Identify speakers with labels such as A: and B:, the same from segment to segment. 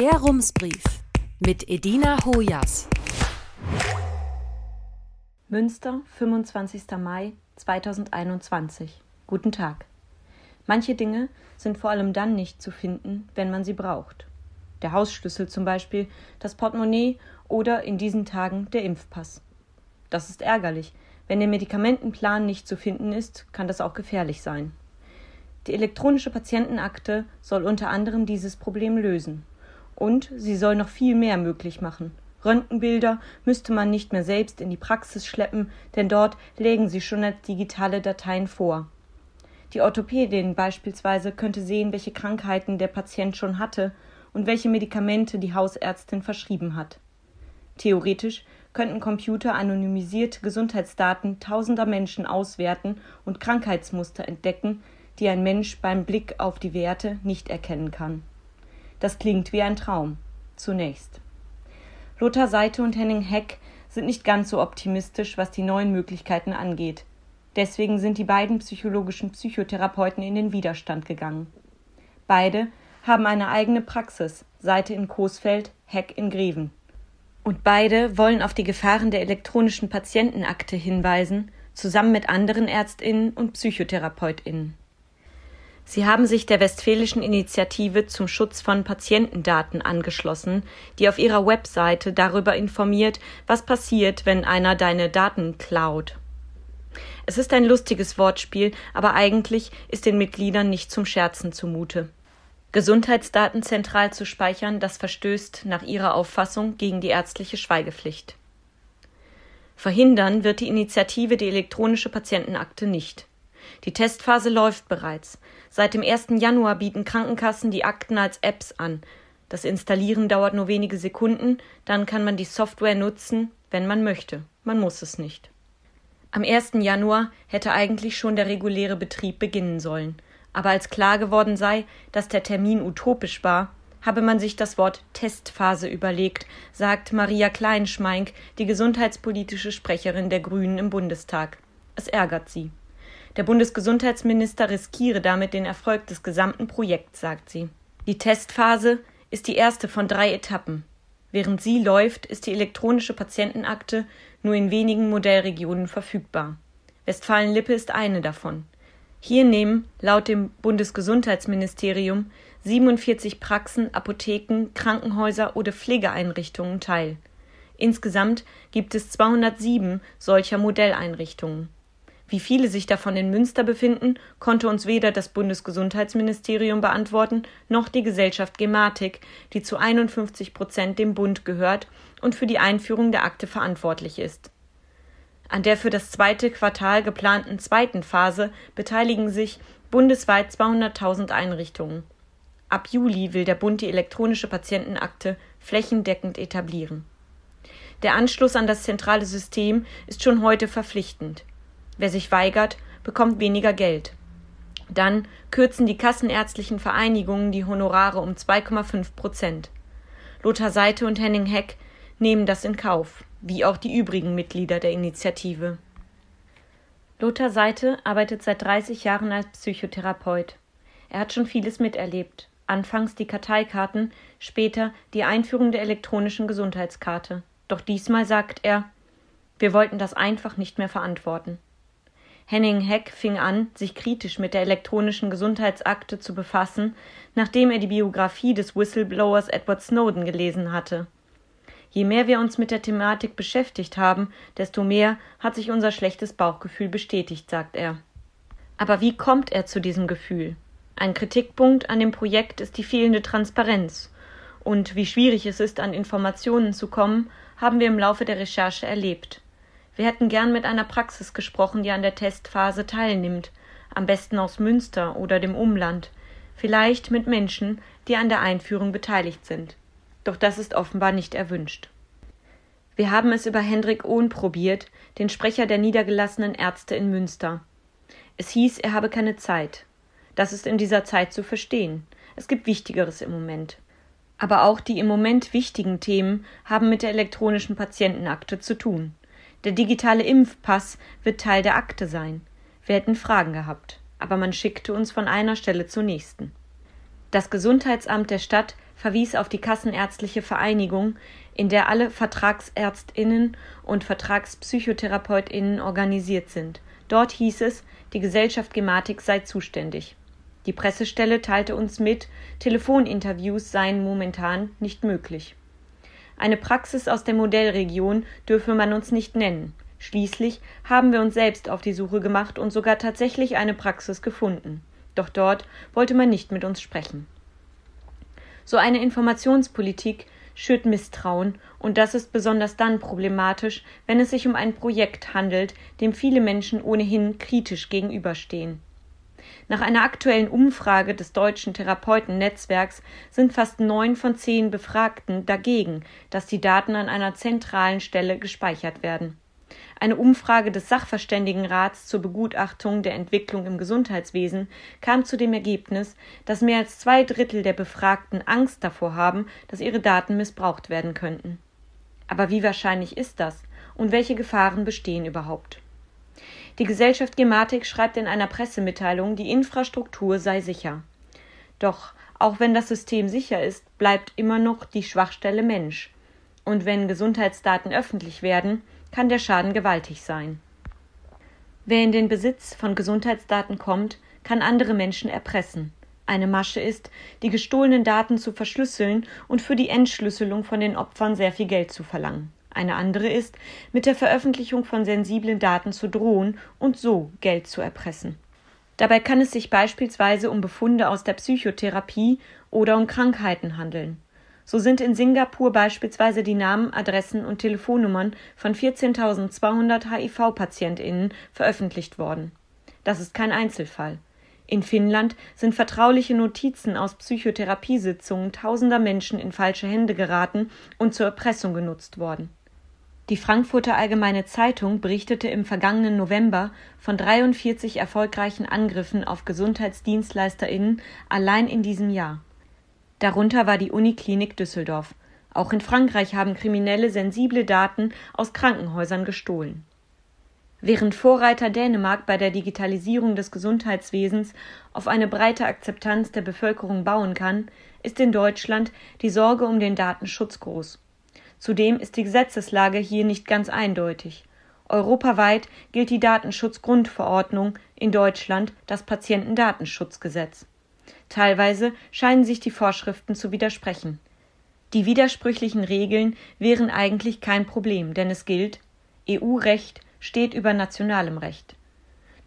A: Der Rumsbrief mit Edina Hojas.
B: Münster, 25. Mai 2021. Guten Tag. Manche Dinge sind vor allem dann nicht zu finden, wenn man sie braucht. Der Hausschlüssel zum Beispiel, das Portemonnaie oder in diesen Tagen der Impfpass. Das ist ärgerlich. Wenn der Medikamentenplan nicht zu finden ist, kann das auch gefährlich sein. Die elektronische Patientenakte soll unter anderem dieses Problem lösen. Und sie soll noch viel mehr möglich machen. Röntgenbilder müsste man nicht mehr selbst in die Praxis schleppen, denn dort legen sie schon als digitale Dateien vor. Die Orthopädin beispielsweise könnte sehen, welche Krankheiten der Patient schon hatte und welche Medikamente die Hausärztin verschrieben hat. Theoretisch könnten Computer anonymisierte Gesundheitsdaten tausender Menschen auswerten und Krankheitsmuster entdecken, die ein Mensch beim Blick auf die Werte nicht erkennen kann. Das klingt wie ein Traum. Zunächst. Lothar Seite und Henning Heck sind nicht ganz so optimistisch, was die neuen Möglichkeiten angeht. Deswegen sind die beiden psychologischen Psychotherapeuten in den Widerstand gegangen. Beide haben eine eigene Praxis, Seite in Coesfeld, Heck in Greven. Und beide wollen auf die Gefahren der elektronischen Patientenakte hinweisen, zusammen mit anderen Ärztinnen und Psychotherapeutinnen. Sie haben sich der Westfälischen Initiative zum Schutz von Patientendaten angeschlossen, die auf ihrer Webseite darüber informiert, was passiert, wenn einer deine Daten klaut. Es ist ein lustiges Wortspiel, aber eigentlich ist den Mitgliedern nicht zum Scherzen zumute. Gesundheitsdaten zentral zu speichern, das verstößt nach ihrer Auffassung gegen die ärztliche Schweigepflicht. Verhindern wird die Initiative die elektronische Patientenakte nicht. Die Testphase läuft bereits. Seit dem 1. Januar bieten Krankenkassen die Akten als Apps an. Das Installieren dauert nur wenige Sekunden, dann kann man die Software nutzen, wenn man möchte. Man muss es nicht. Am 1. Januar hätte eigentlich schon der reguläre Betrieb beginnen sollen. Aber als klar geworden sei, dass der Termin utopisch war, habe man sich das Wort Testphase überlegt, sagt Maria Kleinschmeink, die gesundheitspolitische Sprecherin der Grünen im Bundestag. Es ärgert sie. Der Bundesgesundheitsminister riskiere damit den Erfolg des gesamten Projekts, sagt sie. Die Testphase ist die erste von drei Etappen. Während sie läuft, ist die elektronische Patientenakte nur in wenigen Modellregionen verfügbar. Westfalen-Lippe ist eine davon. Hier nehmen laut dem Bundesgesundheitsministerium 47 Praxen, Apotheken, Krankenhäuser oder Pflegeeinrichtungen teil. Insgesamt gibt es 207 solcher Modelleinrichtungen. Wie viele sich davon in Münster befinden, konnte uns weder das Bundesgesundheitsministerium beantworten, noch die Gesellschaft Gematik, die zu 51 Prozent dem Bund gehört und für die Einführung der Akte verantwortlich ist. An der für das zweite Quartal geplanten zweiten Phase beteiligen sich bundesweit 200.000 Einrichtungen. Ab Juli will der Bund die elektronische Patientenakte flächendeckend etablieren. Der Anschluss an das zentrale System ist schon heute verpflichtend. Wer sich weigert, bekommt weniger Geld. Dann kürzen die kassenärztlichen Vereinigungen die Honorare um 2,5 Prozent. Lothar Seite und Henning Heck nehmen das in Kauf, wie auch die übrigen Mitglieder der Initiative. Lothar Seite arbeitet seit 30 Jahren als Psychotherapeut. Er hat schon vieles miterlebt. Anfangs die Karteikarten, später die Einführung der elektronischen Gesundheitskarte. Doch diesmal sagt er, wir wollten das einfach nicht mehr verantworten. Henning Heck fing an, sich kritisch mit der elektronischen Gesundheitsakte zu befassen, nachdem er die Biografie des Whistleblowers Edward Snowden gelesen hatte. Je mehr wir uns mit der Thematik beschäftigt haben, desto mehr hat sich unser schlechtes Bauchgefühl bestätigt, sagt er. Aber wie kommt er zu diesem Gefühl? Ein Kritikpunkt an dem Projekt ist die fehlende Transparenz. Und wie schwierig es ist, an Informationen zu kommen, haben wir im Laufe der Recherche erlebt. Wir hätten gern mit einer Praxis gesprochen, die an der Testphase teilnimmt, am besten aus Münster oder dem Umland, vielleicht mit Menschen, die an der Einführung beteiligt sind. Doch das ist offenbar nicht erwünscht. Wir haben es über Hendrik Ohn probiert, den Sprecher der niedergelassenen Ärzte in Münster. Es hieß, er habe keine Zeit. Das ist in dieser Zeit zu verstehen. Es gibt Wichtigeres im Moment. Aber auch die im Moment wichtigen Themen haben mit der elektronischen Patientenakte zu tun. Der digitale Impfpass wird Teil der Akte sein. Wir hätten Fragen gehabt, aber man schickte uns von einer Stelle zur nächsten. Das Gesundheitsamt der Stadt verwies auf die Kassenärztliche Vereinigung, in der alle Vertragsärztinnen und Vertragspsychotherapeutinnen organisiert sind. Dort hieß es, die Gesellschaft Gematik sei zuständig. Die Pressestelle teilte uns mit, Telefoninterviews seien momentan nicht möglich. Eine Praxis aus der Modellregion dürfe man uns nicht nennen. Schließlich haben wir uns selbst auf die Suche gemacht und sogar tatsächlich eine Praxis gefunden. Doch dort wollte man nicht mit uns sprechen. So eine Informationspolitik schürt Misstrauen, und das ist besonders dann problematisch, wenn es sich um ein Projekt handelt, dem viele Menschen ohnehin kritisch gegenüberstehen. Nach einer aktuellen Umfrage des deutschen Therapeutennetzwerks sind fast neun von zehn Befragten dagegen, dass die Daten an einer zentralen Stelle gespeichert werden. Eine Umfrage des Sachverständigenrats zur Begutachtung der Entwicklung im Gesundheitswesen kam zu dem Ergebnis, dass mehr als zwei Drittel der Befragten Angst davor haben, dass ihre Daten missbraucht werden könnten. Aber wie wahrscheinlich ist das und welche Gefahren bestehen überhaupt? Die Gesellschaft Gematik schreibt in einer Pressemitteilung, die Infrastruktur sei sicher. Doch auch wenn das System sicher ist, bleibt immer noch die Schwachstelle Mensch. Und wenn Gesundheitsdaten öffentlich werden, kann der Schaden gewaltig sein. Wer in den Besitz von Gesundheitsdaten kommt, kann andere Menschen erpressen. Eine Masche ist, die gestohlenen Daten zu verschlüsseln und für die Entschlüsselung von den Opfern sehr viel Geld zu verlangen. Eine andere ist, mit der Veröffentlichung von sensiblen Daten zu drohen und so Geld zu erpressen. Dabei kann es sich beispielsweise um Befunde aus der Psychotherapie oder um Krankheiten handeln. So sind in Singapur beispielsweise die Namen, Adressen und Telefonnummern von 14.200 HIV-PatientInnen veröffentlicht worden. Das ist kein Einzelfall. In Finnland sind vertrauliche Notizen aus Psychotherapiesitzungen tausender Menschen in falsche Hände geraten und zur Erpressung genutzt worden. Die Frankfurter Allgemeine Zeitung berichtete im vergangenen November von 43 erfolgreichen Angriffen auf GesundheitsdienstleisterInnen allein in diesem Jahr. Darunter war die Uniklinik Düsseldorf. Auch in Frankreich haben Kriminelle sensible Daten aus Krankenhäusern gestohlen. Während Vorreiter Dänemark bei der Digitalisierung des Gesundheitswesens auf eine breite Akzeptanz der Bevölkerung bauen kann, ist in Deutschland die Sorge um den Datenschutz groß. Zudem ist die Gesetzeslage hier nicht ganz eindeutig. Europaweit gilt die Datenschutzgrundverordnung, in Deutschland das Patientendatenschutzgesetz. Teilweise scheinen sich die Vorschriften zu widersprechen. Die widersprüchlichen Regeln wären eigentlich kein Problem, denn es gilt, EU-Recht steht über nationalem Recht.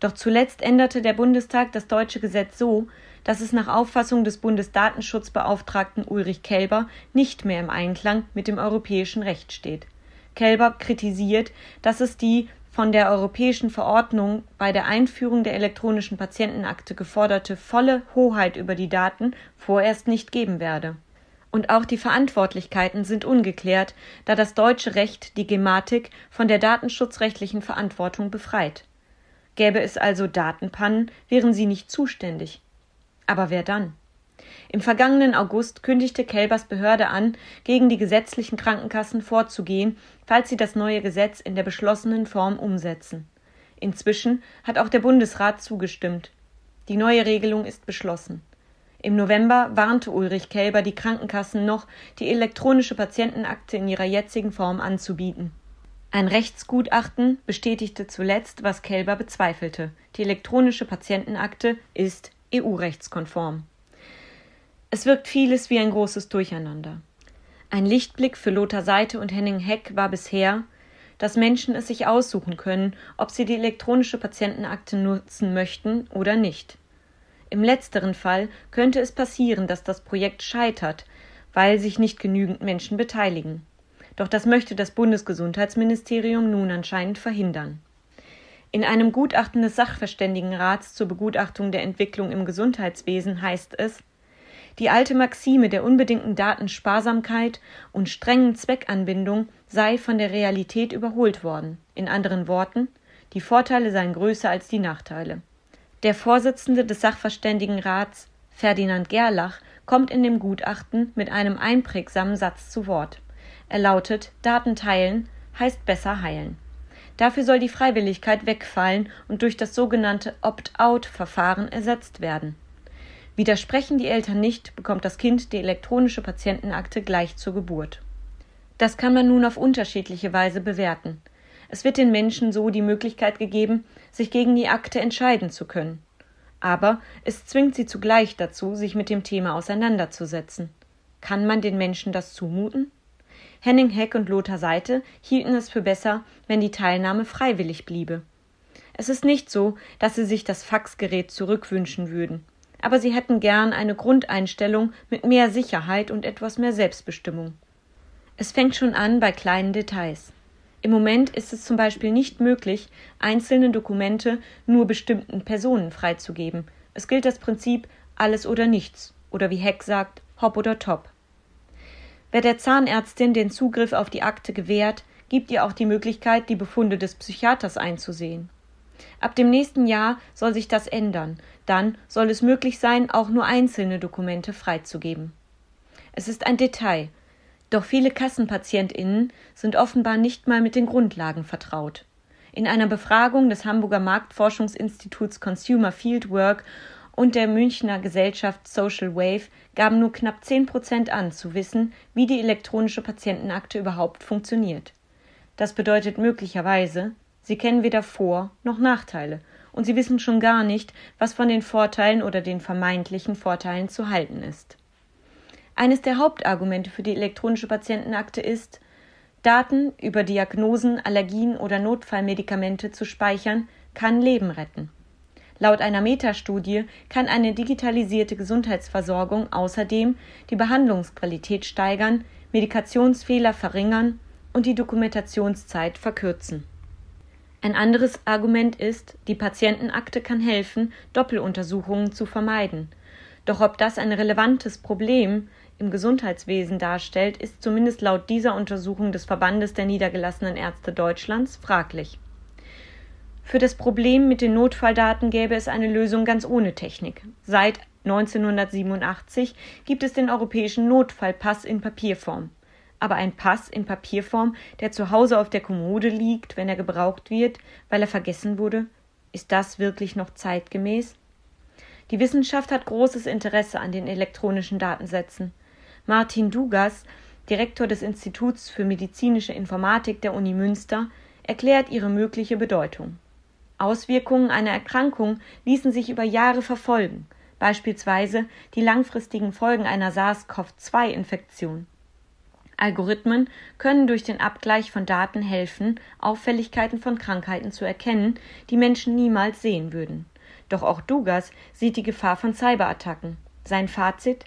B: Doch zuletzt änderte der Bundestag das deutsche Gesetz so, dass es nach Auffassung des Bundesdatenschutzbeauftragten Ulrich Kelber nicht mehr im Einklang mit dem europäischen Recht steht. Kelber kritisiert, dass es die von der europäischen Verordnung bei der Einführung der elektronischen Patientenakte geforderte volle Hoheit über die Daten vorerst nicht geben werde. Und auch die Verantwortlichkeiten sind ungeklärt, da das deutsche Recht die Gematik von der datenschutzrechtlichen Verantwortung befreit. Gäbe es also Datenpannen, wären sie nicht zuständig. Aber wer dann? Im vergangenen August kündigte Kelbers Behörde an, gegen die gesetzlichen Krankenkassen vorzugehen, falls sie das neue Gesetz in der beschlossenen Form umsetzen. Inzwischen hat auch der Bundesrat zugestimmt. Die neue Regelung ist beschlossen. Im November warnte Ulrich Kelber die Krankenkassen noch, die elektronische Patientenakte in ihrer jetzigen Form anzubieten. Ein Rechtsgutachten bestätigte zuletzt, was Kelber bezweifelte. Die elektronische Patientenakte ist EU-rechtskonform. Es wirkt vieles wie ein großes Durcheinander. Ein Lichtblick für Lothar Seite und Henning Heck war bisher, dass Menschen es sich aussuchen können, ob sie die elektronische Patientenakte nutzen möchten oder nicht. Im letzteren Fall könnte es passieren, dass das Projekt scheitert, weil sich nicht genügend Menschen beteiligen. Doch das möchte das Bundesgesundheitsministerium nun anscheinend verhindern. In einem Gutachten des Sachverständigenrats zur Begutachtung der Entwicklung im Gesundheitswesen heißt es, die alte Maxime der unbedingten Datensparsamkeit und strengen Zweckanbindung sei von der Realität überholt worden. In anderen Worten, die Vorteile seien größer als die Nachteile. Der Vorsitzende des Sachverständigenrats, Ferdinand Gerlach, kommt in dem Gutachten mit einem einprägsamen Satz zu Wort. Er lautet Daten teilen heißt besser heilen. Dafür soll die Freiwilligkeit wegfallen und durch das sogenannte Opt-out-Verfahren ersetzt werden. Widersprechen die Eltern nicht, bekommt das Kind die elektronische Patientenakte gleich zur Geburt. Das kann man nun auf unterschiedliche Weise bewerten. Es wird den Menschen so die Möglichkeit gegeben, sich gegen die Akte entscheiden zu können. Aber es zwingt sie zugleich dazu, sich mit dem Thema auseinanderzusetzen. Kann man den Menschen das zumuten? Henning Heck und Lothar Seite hielten es für besser, wenn die Teilnahme freiwillig bliebe. Es ist nicht so, dass sie sich das Faxgerät zurückwünschen würden aber sie hätten gern eine Grundeinstellung mit mehr Sicherheit und etwas mehr Selbstbestimmung. Es fängt schon an bei kleinen Details. Im Moment ist es zum Beispiel nicht möglich, einzelne Dokumente nur bestimmten Personen freizugeben. Es gilt das Prinzip alles oder nichts oder wie Heck sagt, hopp oder top. Wer der Zahnärztin den Zugriff auf die Akte gewährt, gibt ihr auch die Möglichkeit, die Befunde des Psychiaters einzusehen. Ab dem nächsten Jahr soll sich das ändern. Dann soll es möglich sein, auch nur einzelne Dokumente freizugeben. Es ist ein Detail, doch viele Kassenpatientinnen sind offenbar nicht mal mit den Grundlagen vertraut. In einer Befragung des Hamburger Marktforschungsinstituts Consumer Fieldwork und der Münchner Gesellschaft Social Wave gaben nur knapp zehn Prozent an, zu wissen, wie die elektronische Patientenakte überhaupt funktioniert. Das bedeutet möglicherweise, Sie kennen weder Vor- noch Nachteile, und Sie wissen schon gar nicht, was von den Vorteilen oder den vermeintlichen Vorteilen zu halten ist. Eines der Hauptargumente für die elektronische Patientenakte ist, Daten über Diagnosen, Allergien oder Notfallmedikamente zu speichern, kann Leben retten. Laut einer Metastudie kann eine digitalisierte Gesundheitsversorgung außerdem die Behandlungsqualität steigern, Medikationsfehler verringern und die Dokumentationszeit verkürzen. Ein anderes Argument ist, die Patientenakte kann helfen, Doppeluntersuchungen zu vermeiden. Doch ob das ein relevantes Problem im Gesundheitswesen darstellt, ist zumindest laut dieser Untersuchung des Verbandes der niedergelassenen Ärzte Deutschlands fraglich. Für das Problem mit den Notfalldaten gäbe es eine Lösung ganz ohne Technik. Seit 1987 gibt es den europäischen Notfallpass in Papierform aber ein Pass in Papierform, der zu Hause auf der Kommode liegt, wenn er gebraucht wird, weil er vergessen wurde, ist das wirklich noch zeitgemäß? Die Wissenschaft hat großes Interesse an den elektronischen Datensätzen. Martin Dugas, Direktor des Instituts für medizinische Informatik der Uni Münster, erklärt ihre mögliche Bedeutung. Auswirkungen einer Erkrankung ließen sich über Jahre verfolgen, beispielsweise die langfristigen Folgen einer SARS-CoV-2-Infektion. Algorithmen können durch den Abgleich von Daten helfen, Auffälligkeiten von Krankheiten zu erkennen, die Menschen niemals sehen würden. Doch auch Dugas sieht die Gefahr von Cyberattacken. Sein Fazit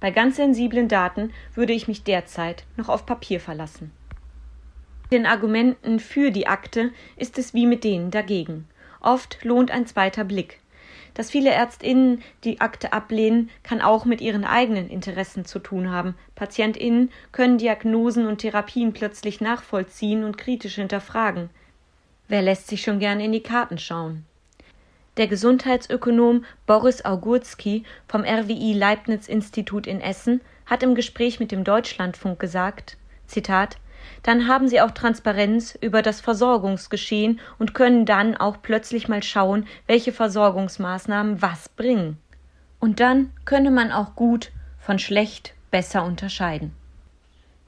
B: Bei ganz sensiblen Daten würde ich mich derzeit noch auf Papier verlassen. Den Argumenten für die Akte ist es wie mit denen dagegen. Oft lohnt ein zweiter Blick. Dass viele Ärztinnen die Akte ablehnen, kann auch mit ihren eigenen Interessen zu tun haben. Patientinnen können Diagnosen und Therapien plötzlich nachvollziehen und kritisch hinterfragen. Wer lässt sich schon gern in die Karten schauen? Der Gesundheitsökonom Boris Augurski vom RWI Leibniz Institut in Essen hat im Gespräch mit dem Deutschlandfunk gesagt, Zitat, dann haben sie auch Transparenz über das Versorgungsgeschehen und können dann auch plötzlich mal schauen, welche Versorgungsmaßnahmen was bringen. Und dann könne man auch gut von schlecht besser unterscheiden.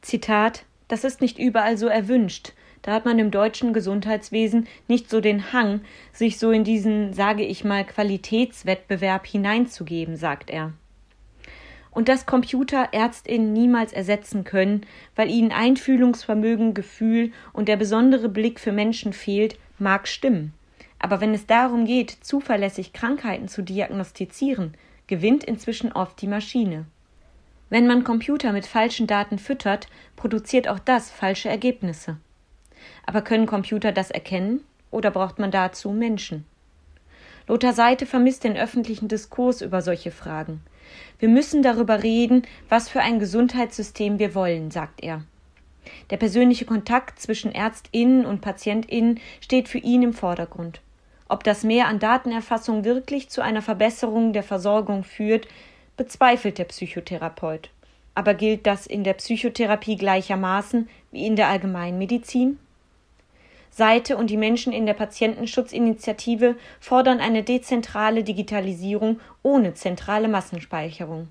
B: Zitat Das ist nicht überall so erwünscht. Da hat man im deutschen Gesundheitswesen nicht so den Hang, sich so in diesen, sage ich mal, Qualitätswettbewerb hineinzugeben, sagt er und dass Computer Ärztinnen niemals ersetzen können, weil ihnen Einfühlungsvermögen, Gefühl und der besondere Blick für Menschen fehlt, mag stimmen. Aber wenn es darum geht, zuverlässig Krankheiten zu diagnostizieren, gewinnt inzwischen oft die Maschine. Wenn man Computer mit falschen Daten füttert, produziert auch das falsche Ergebnisse. Aber können Computer das erkennen oder braucht man dazu Menschen? Lothar Seite vermisst den öffentlichen Diskurs über solche Fragen. Wir müssen darüber reden, was für ein Gesundheitssystem wir wollen, sagt er. Der persönliche Kontakt zwischen Ärztinnen und Patientinnen steht für ihn im Vordergrund. Ob das Mehr an Datenerfassung wirklich zu einer Verbesserung der Versorgung führt, bezweifelt der Psychotherapeut. Aber gilt das in der Psychotherapie gleichermaßen wie in der Allgemeinmedizin? Seite und die Menschen in der Patientenschutzinitiative fordern eine dezentrale Digitalisierung ohne zentrale Massenspeicherung.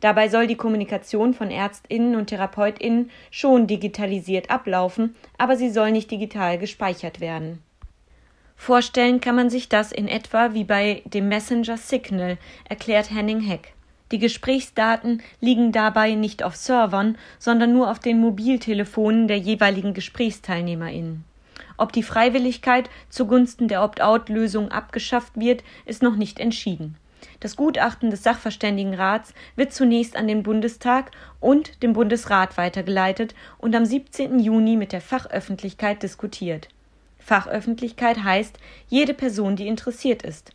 B: Dabei soll die Kommunikation von Ärztinnen und Therapeutinnen schon digitalisiert ablaufen, aber sie soll nicht digital gespeichert werden. Vorstellen kann man sich das in etwa wie bei dem Messenger Signal, erklärt Henning Heck. Die Gesprächsdaten liegen dabei nicht auf Servern, sondern nur auf den Mobiltelefonen der jeweiligen GesprächsteilnehmerInnen. Ob die Freiwilligkeit zugunsten der Opt-out-Lösung abgeschafft wird, ist noch nicht entschieden. Das Gutachten des Sachverständigenrats wird zunächst an den Bundestag und dem Bundesrat weitergeleitet und am 17. Juni mit der Fachöffentlichkeit diskutiert. Fachöffentlichkeit heißt jede Person, die interessiert ist.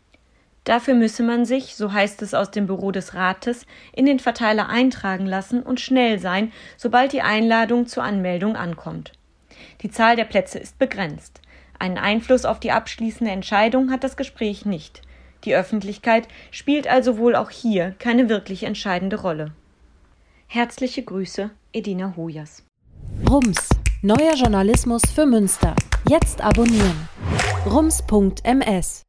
B: Dafür müsse man sich, so heißt es aus dem Büro des Rates, in den Verteiler eintragen lassen und schnell sein, sobald die Einladung zur Anmeldung ankommt. Die Zahl der Plätze ist begrenzt. Einen Einfluss auf die abschließende Entscheidung hat das Gespräch nicht. Die Öffentlichkeit spielt also wohl auch hier keine wirklich entscheidende Rolle. Herzliche Grüße, Edina Hojas.
A: Rums, neuer Journalismus für Münster. Jetzt abonnieren. rums.ms